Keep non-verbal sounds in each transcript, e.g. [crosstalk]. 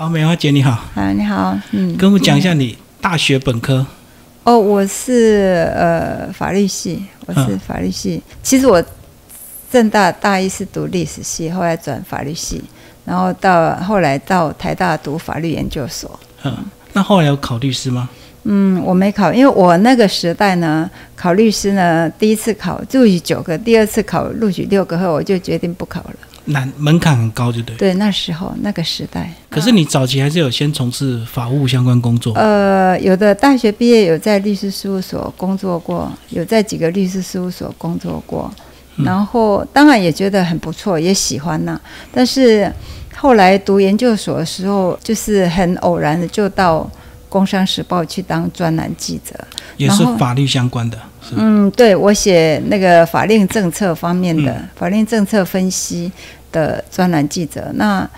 好，美花姐你好，啊，你好，嗯，跟我们讲一下你大学本科。哦，我是呃法律系，我是嗯法律系。其实我正大大一是读历史系，后来转法律系，然后到后来到台大读法律研究所。嗯，那后来有考律师吗？嗯，我没考，因为我那个时代呢，考律师呢，第一次考录取九个，第二次考录取六个后，我就决定不考了。难门槛很高，就对。对，那时候那个时代。可是你早期还是有先从事法务相关工作。呃，有的大学毕业有在律师事务所工作过，有在几个律师事务所工作过，然后当然也觉得很不错，也喜欢呐、但是后来读研究所的时候，就是很偶然的就到《工商时报》去当专栏记者。也是法律相关的。嗯，对我写那个法令政策方面的、嗯法令政策分析的专栏记者。那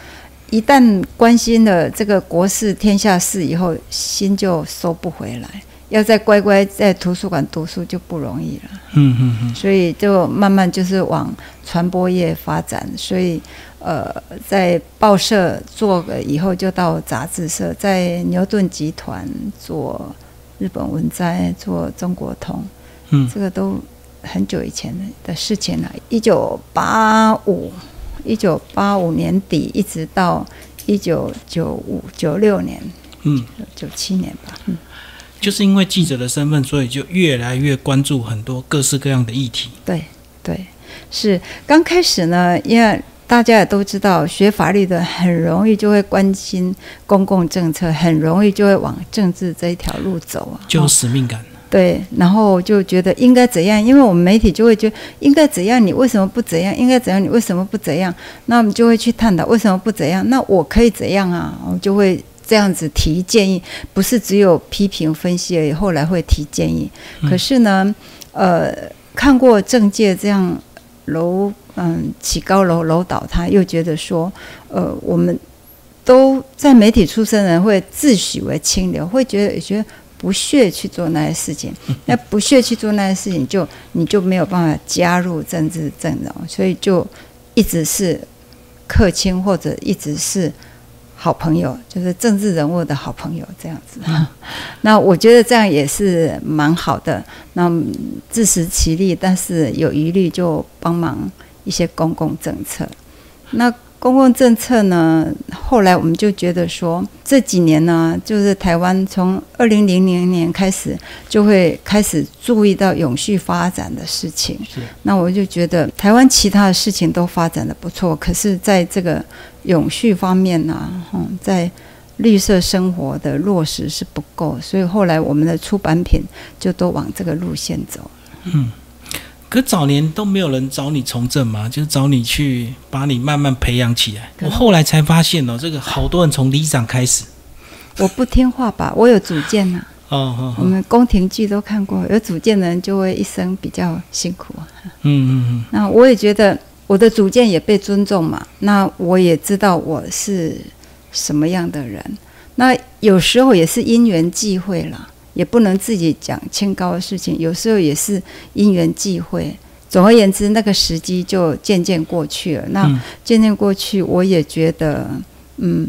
一旦关心了这个国事天下事以后，心就收不回来。要再乖乖在图书馆读书就不容易了，嗯嗯嗯，所以就慢慢就是往传播业发展。所以，呃，在报社做了以后，就到杂志社，在牛顿集团做日本文摘，做中国通。嗯这个都很久以前的事情了，一九八五，一九八五年底一直到一九九五九六年，嗯，九七年吧。嗯，就是因为记者的身份，所以就越来越关注很多各式各样的议题。对对，是刚开始呢，因为大家也都知道，学法律的很容易就会关心公共政策，很容易就会往政治这一条路走啊。就有哦使命感。对，然后就觉得应该怎样，因为我们媒体就会觉得应该怎样，你为什么不怎样？应该怎样，你为什么不怎样？那我们就会去探讨为什么不怎样？那我可以怎样啊？我就会这样子提建议，不是只有批评分析而已，后来会提建议。可是呢，呃，看过政界这样楼嗯起高楼楼倒塌，又觉得说，呃，我们都在媒体出身的人会自诩为清流，会觉得觉得不屑去做那些事情。[laughs] 那不屑去做那些事情就，你就没有办法加入政治阵容，所以就一直是客卿或者一直是好朋友，就是政治人物的好朋友这样子。那我觉得这样也是蛮好的。那嗯自食其力，但是有疑虑就帮忙一些公共政策。那公共政策呢？后来我们就觉得说，这几年呢，就是台湾从二零零零年开始，就会开始注意到永续发展的事情。是那我就觉得台湾其他的事情都发展的不错，可是在这个永续方面呢、嗯，在绿色生活的落实是不够，所以后来我们的出版品就都往这个路线走。可早年都没有人找你从政嘛，就是找你去把你慢慢培养起来。我后来才发现哦，这个好多人从里长开始。我不听话吧，[laughs] 我有主见呐、哦哦我哦，们宫廷剧都看过，有主见的人就会一生比较辛苦嗯。嗯嗯那我也觉得我的主见也被尊重嘛，那我也知道我是什么样的人。那有时候也是因缘际会啦，也不能自己讲清高的事情，有时候也是因缘际会。总而言之，那个时机就渐渐过去了。那嗯渐渐过去，我也觉得，嗯，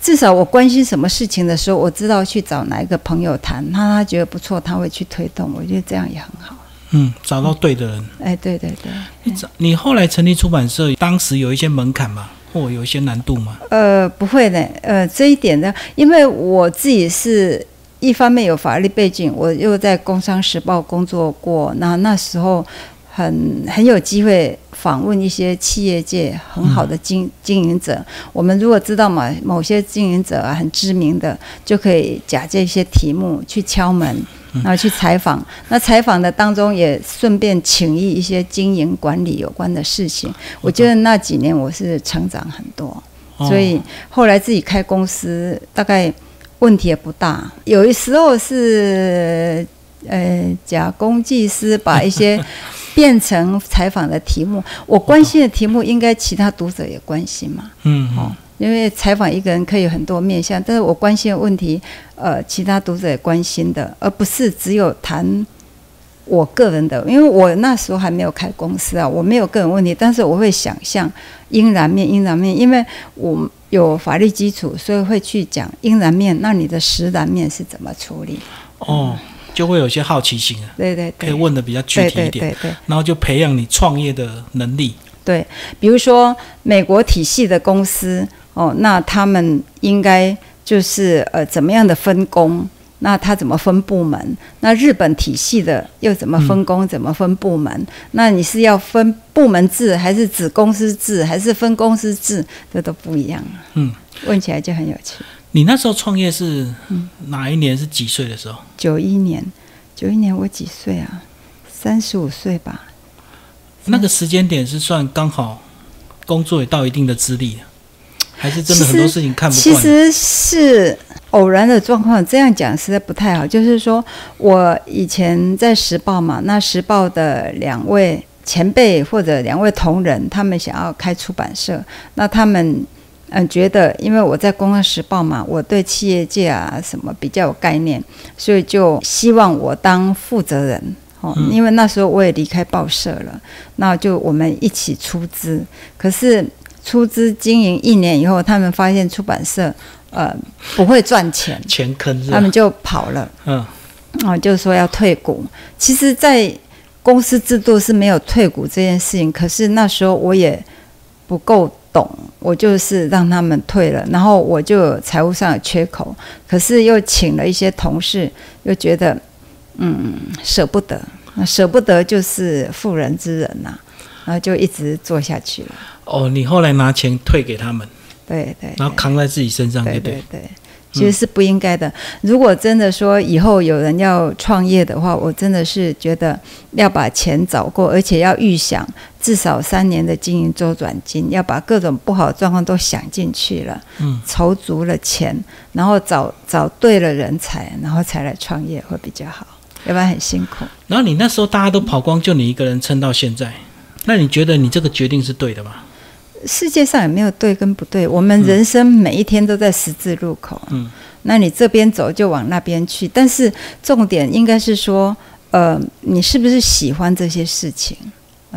至少我关心什么事情的时候，我知道去找哪一个朋友谈，他他觉得不错，他会去推动，我觉得这样也很好。嗯，找到对的人。哎，对对对。你找你后来成立出版社，当时有一些门槛吗，或有一些难度吗。呃，不会的，呃，这一点呢，因为我自己是一方面有法律背景，我又在《工商时报》工作过，那那时候很很有机会访问一些企业界很好的经经营者。我们如果知道某某些经营者啊很知名的，就可以假借一些题目去敲门。然后去采访，那采访的当中也顺便请益一些经营管理有关的事情。我觉得那几年我是成长很多。哦所以后来自己开公司，大概问题也不大。有的时候是呃假公济私，把一些 [laughs] 变成采访的题目。我关心的题目，应该其他读者也关心嘛？嗯嗯哦，因为采访一个人可以有很多面向，但是我关心的问题，呃，其他读者也关心的，而不是只有谈我个人的，因为我那时候还没有开公司啊，我没有个人问题，但是我会想象阴然面，阴然面，因为我有法律基础，所以会去讲阴然面。那你的实然面是怎么处理？哦，就会有些好奇心啊，对对对，可以问的比较具体一点，对对对然后就培养你创业的能力。对，比如说美国体系的公司哦，那他们应该就是呃怎么样的分工？那他怎么分部门？那日本体系的又怎么分工？怎么分部门？那你是要分部门制，还是子公司制，还是分公司制？这都不一样。嗯，问起来就很有趣。你那时候创业是哪一年？是几岁的时候？九一年，九一年我几岁啊？三十五岁吧。那个时间点是算刚好工作也到一定的资历了，还是真的很多事情看不惯？其实是偶然的状况，这样讲实在不太好。就是说我以前在时报嘛，那时报的两位前辈或者两位同仁，他们想要开出版社，那他们嗯觉得，因为我在《公安时报》嘛，我对企业界啊什么比较有概念，所以就希望我当负责人。哦，因为那时候我也离开报社了，那就我们一起出资。可是出资经营一年以后，他们发现出版社呃不会赚钱，钱坑，他们就跑了。嗯，哦，就说要退股。其实，在公司制度是没有退股这件事情，可是那时候我也不够懂，我就是让他们退了，然后我就财务上有缺口，可是又请了一些同事，又觉得。嗯，舍不得，那舍不得就是妇人之仁呐，然后就一直做下去了。哦，你后来拿钱退给他们，对对，然后扛在自己身上，对对对，其实是不应该的。如果真的说以后有人要创业的话，我真的是觉得要把钱找够，而且要预想至少三年的经营周转金，要把各种不好的状况都想进去了，嗯，筹足了钱，然后找找对了人才，然后才来创业会比较好。要不然很辛苦。然后你那时候大家都跑光，就你一个人撑到现在。那你觉得你这个决定是对的吗？世界上也没有对跟不对，我们人生每一天都在十字路口。嗯，那你这边走就往那边去，但是重点应该是说，呃，你是不是喜欢这些事情？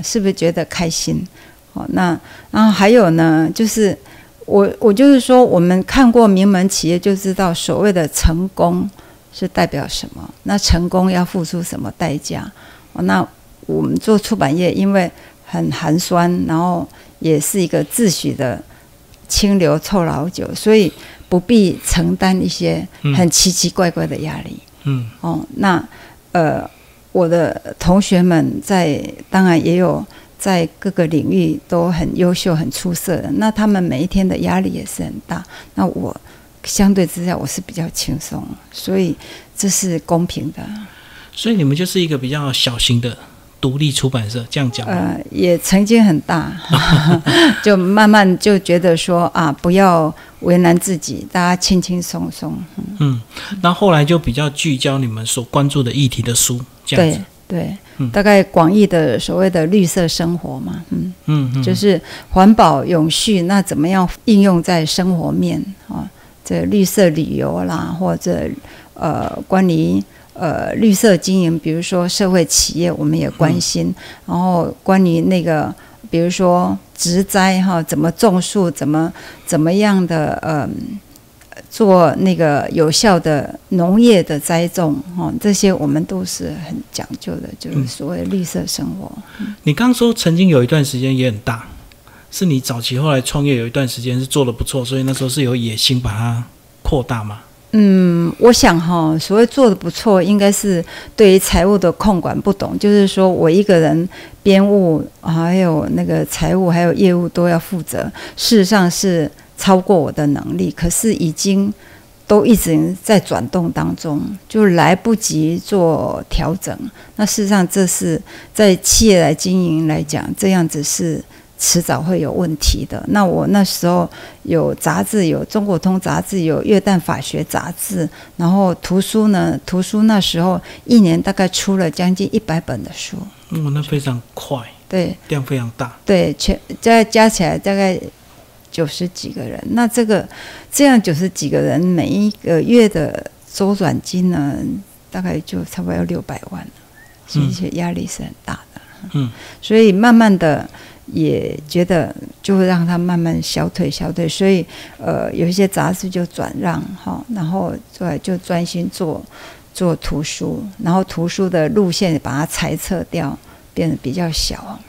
是不是觉得开心？哦，那然后还有呢，就是我我就是说，我们看过名门企业就知道，所谓的成功。是代表什么？那成功要付出什么代价？哦，那我们做出版业，因为很寒酸，然后也是一个自诩的清流臭老酒，所以不必承担一些很奇奇怪怪的压力。嗯，哦，那呃，我的同学们在当然也有在各个领域都很优秀、很出色的，那他们每一天的压力也是很大。那我。相对之下，我是比较轻松，所以这是公平的。所以你们就是一个比较小型的独立出版社，这样讲。呃，也曾经很大，[laughs] 就慢慢就觉得说啊，不要为难自己，大家轻轻松松。嗯，那后来就比较聚焦你们所关注的议题的书，这样子。对对，大概广义的所谓的绿色生活嘛，嗯嗯，就是环保永续，那怎么样应用在生活面啊？这绿色旅游啦，或者呃，关于呃绿色经营，比如说社会企业，我们也关心。然后关于那个，比如说植栽哈，怎么种树，怎么怎么样的呃，做那个有效的农业的栽种哈，这些我们都是很讲究的，就是所谓绿色生活。你刚说曾经有一段时间也很大。是你早期后来创业有一段时间是做的不错，所以那时候是有野心把它扩大吗？嗯，我想哈，所谓做的不错，应该是对于财务的控管不懂，就是说我一个人编务还有那个财务还有业务都要负责，事实上是超过我的能力，可是已经都一直在转动当中，就来不及做调整。那事实上这是在企业来经营来讲，这样子是。迟早会有问题的。那我那时候有杂志，有《中国通》杂志，有《月旦法学》杂志，然后图书呢？图书那时候一年大概出了将近一百本的书。嗯，那非常快，对，量非常大。对，全加加起来大概九十几个人。那这个这样九十几个人，每一个月的周转金呢，大概就差不多要六百万。所以压力是很大的。嗯，所以慢慢的也觉得就会让他慢慢消退消退，所以呃有一些杂志就转让哈，然后对就专心做做图书，然后图书的路线把它裁撤掉，变得比较小。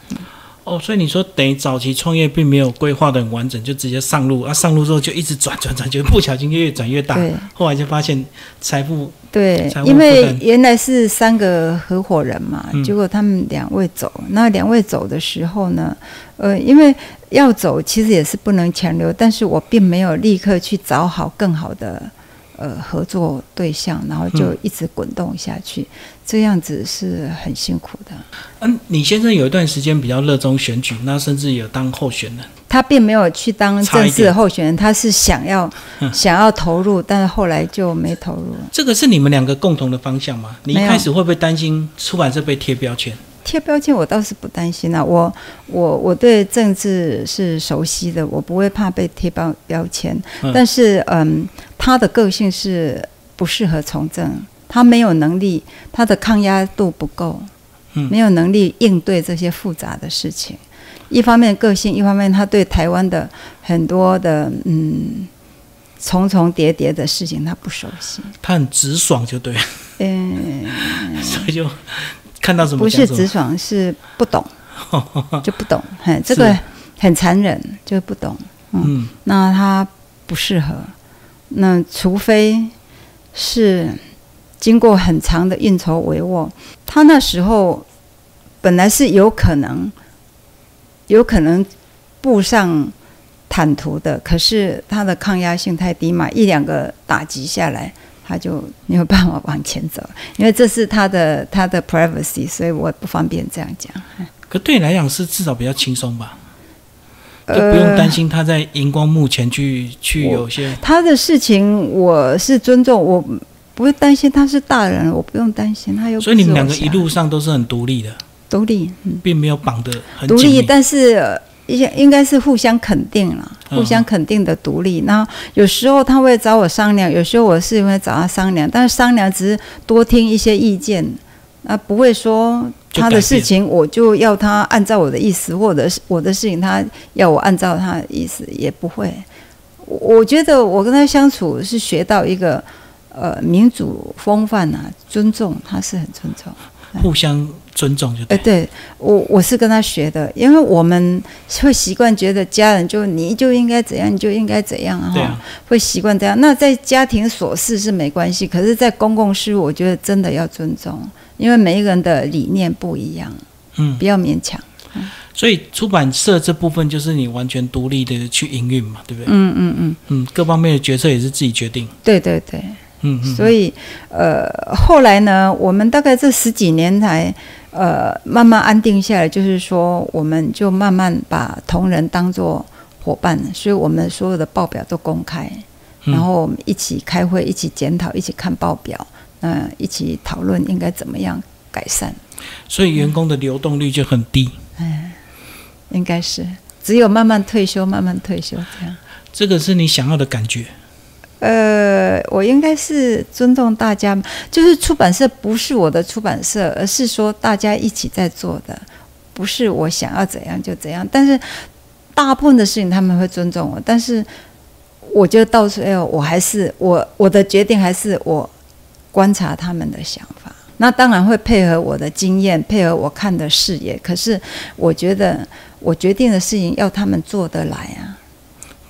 哦，所以你说等于早期创业并没有规划的很完整，就直接上路啊，上路之后就一直转转转，就不小心就越转越大。对，后来就发现财富对因为原来是三个合伙人嘛，嗯结果他们两位走，那两位走的时候呢，呃，因为要走其实也是不能强留，但是我并没有立刻去找好更好的呃合作对象，然后就嗯一直滚动下去，这样子是很辛苦的。嗯，你先生有一段时间比较热衷选举，那甚至有当候选人。他并没有去当差一正式的候选人，他是想要嗯想要投入，但是后来就没投入。这个是你们两个共同的方向吗？你一开始会不会担心出版社被贴标签？贴标签我倒是不担心啊，我我我对政治是熟悉的，我不会怕被贴标标签。嗯但是嗯，他的个性是不适合从政，他没有能力，他的抗压度不够，嗯没有能力应对这些复杂的事情。一方面个性，一方面他对台湾的很多的嗯重重叠叠的事情他不熟悉。他很直爽就对了，嗯，[laughs] 所以就看到什么不是直爽，是不懂，[laughs] 就不懂。嘿，这个很残忍，就不懂。嗯那他不适合。那除非是经过很长的运筹帷幄，他那时候本来是有可能，有可能步上坦途的，可是他的抗压性太低嘛，一两个打击下来。他就没有办法往前走，因为这是他的 [laughs] 他的 privacy，所以我不方便这样讲。可对你来讲是至少比较轻松吧，就呃不用担心他在荧光幕前去去有些他的事情我是尊重，我不会担心他是大人，我不用担心他有所以你们两个一路上都是很独立的，独立，嗯，并没有绑得很独立，紧。但是呃应应该是互相肯定了，嗯互相肯定的独立。然后有时候他会找我商量，有时候我是会找他商量，但是商量只是多听一些意见，啊，不会说他的事情我就要他按照我的意思，或者是我的事情他要我按照他的意思，也不会。我我觉得我跟他相处是学到一个呃民主风范啊，尊重，他是很尊重。互相尊重就哎、对。对我我是跟他学的，因为我们会习惯觉得家人就你就应该怎样，你就应该怎样啊，会习惯这样。那在家庭琐事是没关系，可是，在公共事务，我觉得真的要尊重，因为每一个人的理念不一样，嗯不，要勉强。所以出版社这部分就是你完全独立的去营运嘛，对不对？嗯嗯嗯，嗯，各方面的决策也是自己决定。对对对。嗯嗯，所以呃，后来呢，我们大概这十几年才呃慢慢安定下来，就是说，我们就慢慢把同仁当做伙伴，所以我们所有的报表都公开，嗯然后我们一起开会，一起检讨，一起看报表，嗯、一起讨论应该怎么样改善，所以员工的流动率就很低。嗯应该是只有慢慢退休，慢慢退休这样。这个是你想要的感觉。呃，我应该是尊重大家，就是出版社不是我的出版社，而是说大家一起在做的，不是我想要怎样就怎样。但是大部分的事情他们会尊重我，但是我就到最后，我还是我我的决定还是我观察他们的想法。那当然会配合我的经验，配合我看的视野。可是我觉得我决定的事情要他们做得来啊。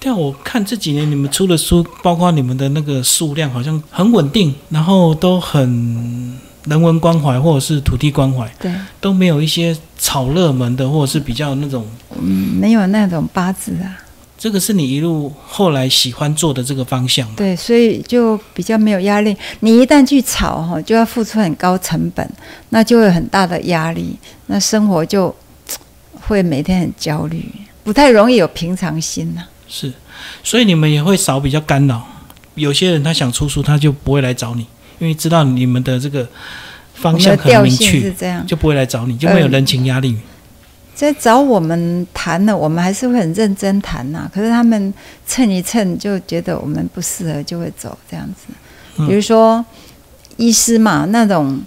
对啊，我看这几年你们出的书，包括你们的那个数量，好像很稳定，然后都很人文关怀或者是土地关怀，对，都没有一些炒热门的，或者是比较那种。嗯，没有那种八字啊。这个是你一路后来喜欢做的这个方向嘛？对，所以就比较没有压力。你一旦去炒哈，就要付出很高成本，那就会有很大的压力，那生活就会每天很焦虑，不太容易有平常心呐、是，所以你们也会少比较干扰。有些人他想出书，他就不会来找你，因为知道你们的这个方向很明确，是这样。就不会来找你，就没有嗯人情压力。在找我们谈呢，我们还是会很认真谈呐、可是他们蹭一蹭，就觉得我们不适合，就会走这样子。嗯比如说医师嘛，那种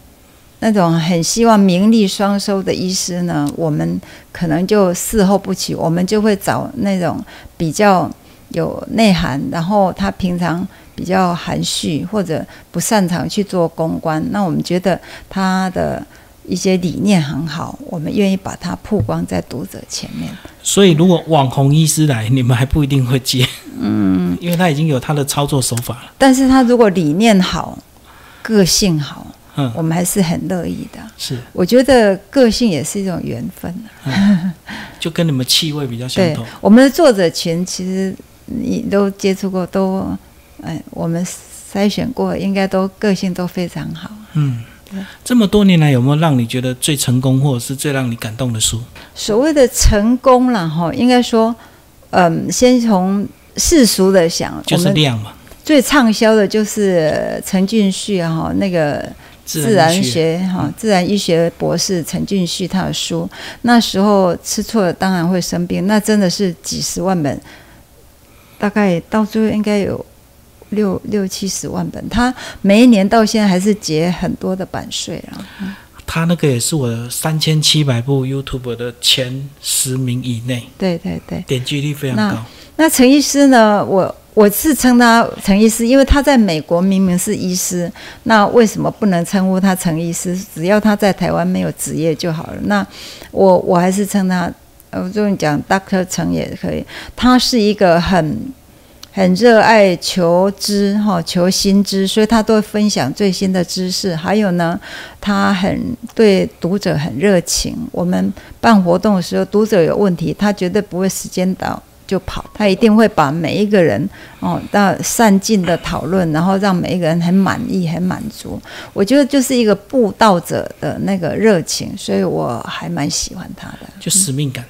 那种很希望名利双收的医师呢，我们可能就事后不起，我们就会找那种比较有内涵，然后他平常比较含蓄或者不擅长去做公关，那我们觉得他的一些理念很好，我们愿意把它曝光在读者前面。所以，如果网红医师来，你们还不一定会接，嗯，因为他已经有他的操作手法了。但是他如果理念好，个性好。嗯，我们还是很乐意的。是，我觉得个性也是一种缘分就跟你们气味比较相同。我们的作者群其实你都接触过，都哎，我们筛选过，应该都个性都非常好。嗯，这么多年来有没有让你觉得最成功或者是最让你感动的书？所谓的成功了哈，应该说，嗯，先从世俗的想，就是量嘛。最畅销的就是陈俊旭哈那个。自然学哈，自然医学博士陈俊旭他的书，那时候吃错了当然会生病，那真的是几十万本，大概到最后应该有六六七十万本。他每一年到现在还是结很多的版税啊。他那个也是我三千七百部 YouTube 的前十名以内。对对对，点击率非常高。那陈医师呢？我。我是称他陈医师，因为他在美国明明是医师，那为什么不能称呼他陈医师？只要他在台湾没有职业就好了。那我我还是称他，我就讲 Doctor 陈也可以。他是一个很很热爱求知哈，求新知，所以他都会分享最新的知识。还有呢，他很对读者很热情。我们办活动的时候，读者有问题，他绝对不会时间到。就跑，他一定会把每一个人哦，到善尽的讨论，然后让每一个人很满意、很满足。我觉得就是一个布道者的那个热情，所以我还蛮喜欢他的，就使命感。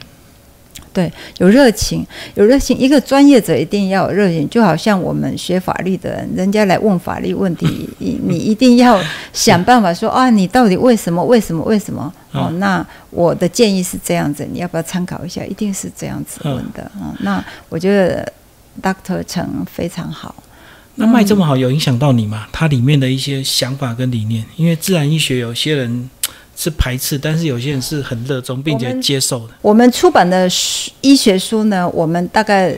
对，有热情，有热情。一个专业者一定要有热情，就好像我们学法律的人，人家来问法律问题，你你一定要想办法说啊，你到底为什么？为什么？为什么？哦，那我的建议是这样子，你要不要参考一下？一定是这样子问的啊。那我觉得 Doctor 陈非常好。那卖这么好，有影响到你吗？它里面的一些想法跟理念，因为自然医学有些人。是排斥，但是有些人是很热衷并且接受的。我们出版的医学书呢，我们大概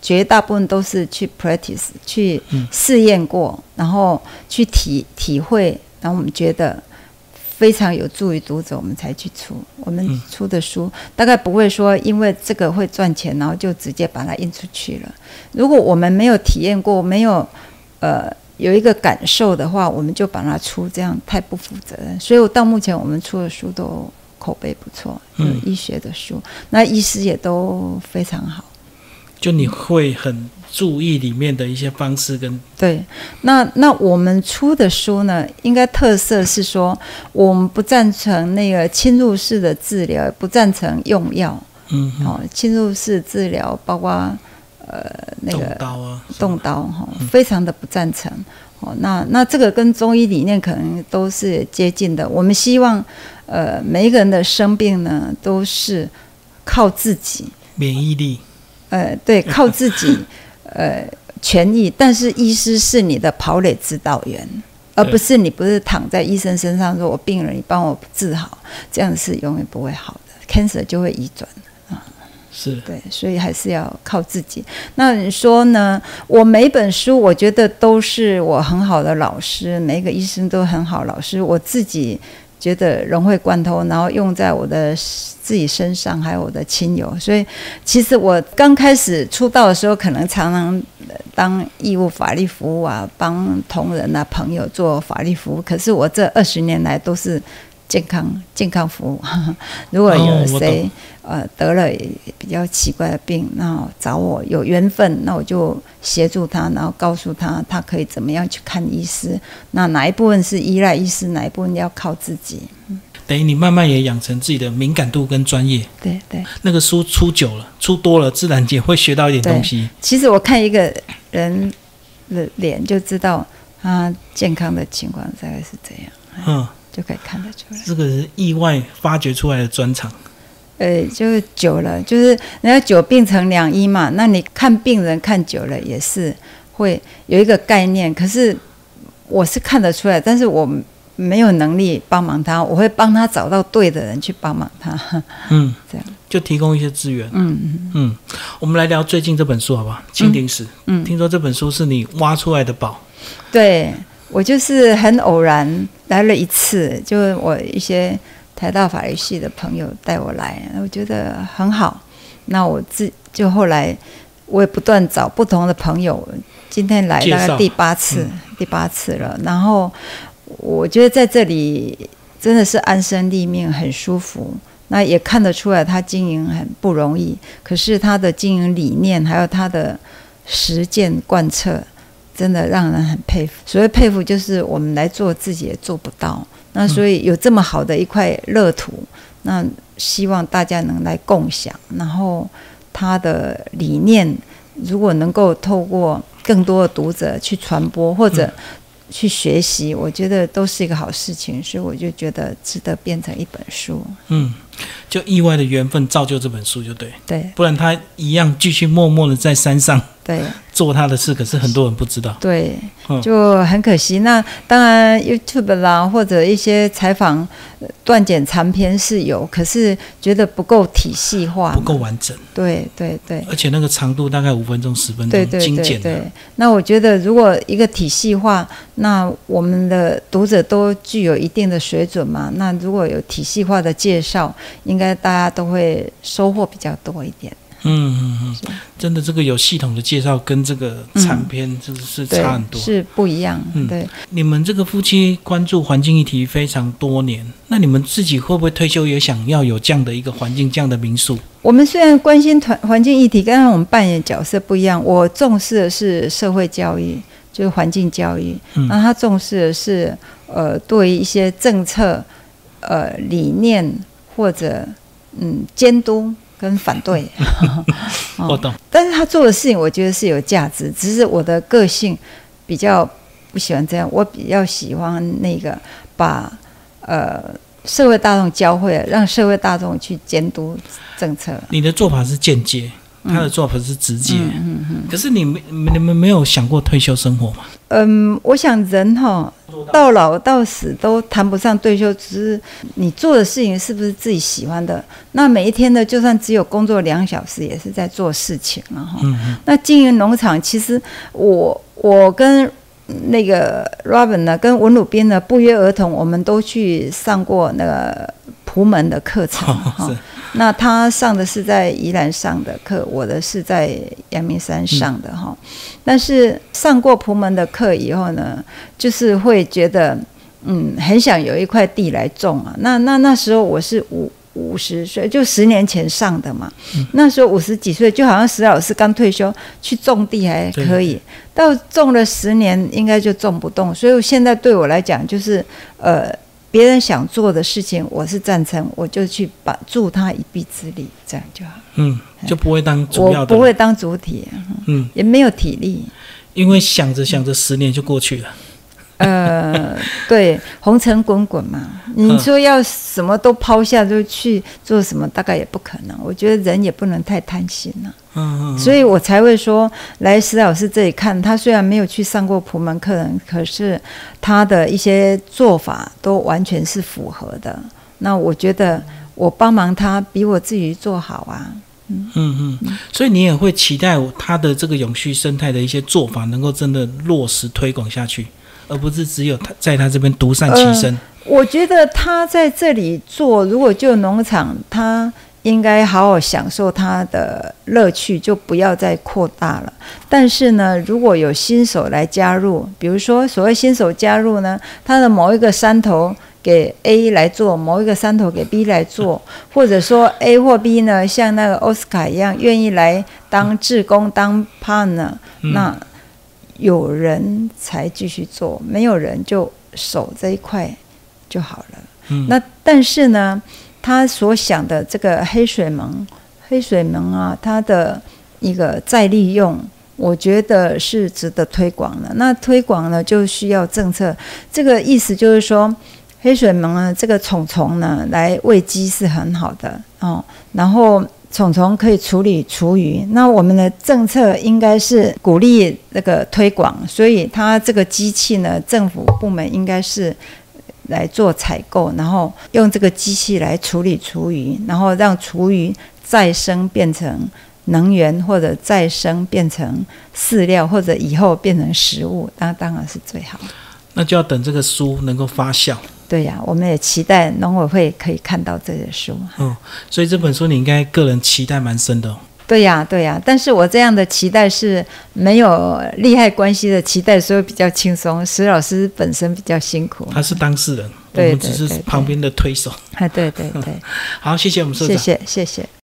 绝大部分都是去 practice 去试验过，然后去体体会，然后我们觉得非常有助于读者，我们才去出。我们出的书大概不会说因为这个会赚钱，然后就直接把它印出去了。如果我们没有体验过，没有呃。有一个感受的话，我们就把它出，这样太不负责任。所以，我到目前我们出的书都口碑不错，嗯，医学的书，那医师也都非常好。就你会很注意里面的一些方式跟对。那那我们出的书呢，应该特色是说，我们不赞成那个侵入式的治疗，不赞成用药。嗯，哦，侵入式治疗包括。呃，那个动刀啊，动刀哈，非常的不赞成。哦，那那这个跟中医理念可能都是接近的。我们希望，呃，每一个人的生病呢，都是靠自己免疫力。呃，对，靠自己，呃，痊愈。但是医师是你的跑垒指导员，而不是你不是躺在医生身上说：“我病人，你帮我治好。”这样是永远不会好的，cancer 就会移转。是对，所以还是要靠自己。那你说呢？我每本书，我觉得都是我很好的老师，每个医生都很好老师。我自己觉得融会贯通，然后用在我的自己身上，还有我的亲友。所以，其实我刚开始出道的时候，可能常常当义务法律服务啊，帮同仁啊、朋友做法律服务。可是我这二十年来都是。健康健康服务，[laughs] 如果有谁呃得了比较奇怪的病，那找我有缘分，那我就协助他，然后告诉他他可以怎么样去看医师。那哪一部分是依赖医师，哪一部分要靠自己？等于你慢慢也养成自己的敏感度跟专业。对对，那个书出久了，出多了，自然也会学到一点东西。其实我看一个人的脸就知道他健康的情况大概是怎样。嗯。就可以看得出来，这个是意外发掘出来的专长。呃，就是久了，就是人家久病成良医嘛。那你看病人看久了，也是会有一个概念。可是我是看得出来，但是我没有能力帮忙他，我会帮他找到对的人去帮忙他。嗯，[laughs] 这样就提供一些资源。嗯嗯嗯，我们来聊最近这本书好不好？《蜻蜓史》。嗯，听说这本书是你挖出来的宝。对我就是很偶然来了一次，就我一些台大法律系的朋友带我来，我觉得很好。那我自就后来我也不断找不同的朋友，今天来大概第八次，第八次了。然后我觉得在这里真的是安身立命，很舒服。那也看得出来他经营很不容易，可是他的经营理念还有他的实践贯彻。真的让人很佩服。所谓佩服，就是我们来做自己也做不到。那所以有这么好的一块乐土，那希望大家能来共享。然后他的理念，如果能够透过更多的读者去传播或者去学习，我觉得都是一个好事情。所以我就觉得值得变成一本书。嗯，就意外的缘分造就这本书，就对。对，不然他一样继续默默的在山上。对。[laughs] 做他的事，可是很多人不知道。对，就很可惜。那当然，YouTube 啦，或者一些采访断简残篇是有，可是觉得不够体系化，不够完整。对对对。而且那个长度大概五分钟、十分钟，对对对对。那我觉得，如果一个体系化，那我们的读者都具有一定的水准嘛。那如果有体系化的介绍，应该大家都会收获比较多一点。嗯嗯嗯，真的，这个有系统的介绍跟这个长篇就是是差很多，是不一样。嗯，对。你们这个夫妻关注环境议题非常多年，那你们自己会不会退休也想要有这样的一个环境、这样的民宿？我们虽然关心团环境议题，但是我们扮演角色不一样。我重视的是社会教育，就是环境教育。嗯。那他重视的是呃，对一些政策、呃理念或者嗯监督。跟反对，[laughs] 我懂。但是他做的事情，我觉得是有价值。只是我的个性比较不喜欢这样，我比较喜欢那个把呃社会大众教会了，让社会大众去监督政策。你的做法是间接。他的做法是直接，可是你没你们没有想过退休生活吗？嗯，我想人哈到老到死都谈不上退休，只是你做的事情是不是自己喜欢的？那每一天呢，就算只有工作两小时，也是在做事情了哈。那经营农场，其实我我跟那个 Robin 呢，跟文鲁斌呢不约而同，我们都去上过那个蒲门的课程哈。[laughs] 那他上的是在宜兰上的课，我的是在阳明山上的哈。但是上过蒲门的课以后呢，就是会觉得，嗯，很想有一块地来种啊。那那那时候我是五五十岁，就十年前上的嘛。那时候五十几岁，就好像石老师刚退休去种地还可以，到种了十年应该就种不动。所以现在对我来讲，就是呃。别人想做的事情，我是赞成，我就去把助他一臂之力，这样就好。嗯，就不会当主要的，不会当主体，嗯，也没有体力，因为想着想着，十年就过去了。呃，[laughs] 对，红尘滚滚嘛，你说要什么都抛下就去做什么，大概也不可能。我觉得人也不能太贪心了。嗯嗯。所以我才会说来石老师这里看，他虽然没有去上过普门课程，可是他的一些做法都完全是符合的。那我觉得我帮忙他，比我自己做好啊。嗯嗯嗯。所以你也会期待他的这个永续生态的一些做法，能够真的落实推广下去。而不是只有他在他这边独善其身。我觉得他在这里做，如果就农场，他应该好好享受他的乐趣，就不要再扩大了。但是呢，如果有新手来加入，比如说所谓新手加入呢，他的某一个山头给 A 来做，某一个山头给 B 来做，[laughs] 或者说 A 或 B 呢，像那个奥斯卡一样，愿意来当志工、当 partner，那。有人才继续做，没有人就守这一块就好了。嗯，那但是呢，他所想的这个黑水门，黑水门啊，它的一个再利用，我觉得是值得推广的。那推广呢，就需要政策。这个意思就是说，黑水门呢，这个虫虫呢，来喂鸡是很好的哦。然后。虫虫可以处理厨余，那我们的政策应该是鼓励那个推广，所以它这个机器呢，政府部门应该是来做采购，然后用这个机器来处理厨余，然后让厨余再生变成能源，或者再生变成饲料，或者以后变成食物，那当然是最好。那就要等这个书能够发酵。对呀，我们也期待农委会可以看到这些书。嗯，所以这本书你应该个人期待蛮深的哦。对呀，对呀，但是我这样的期待是没有利害关系的期待，所以比较轻松。石老师本身比较辛苦，他是当事人，我对们只是旁边的推手。[laughs] 哎，对对对，好，谢谢我们社长谢。谢谢谢。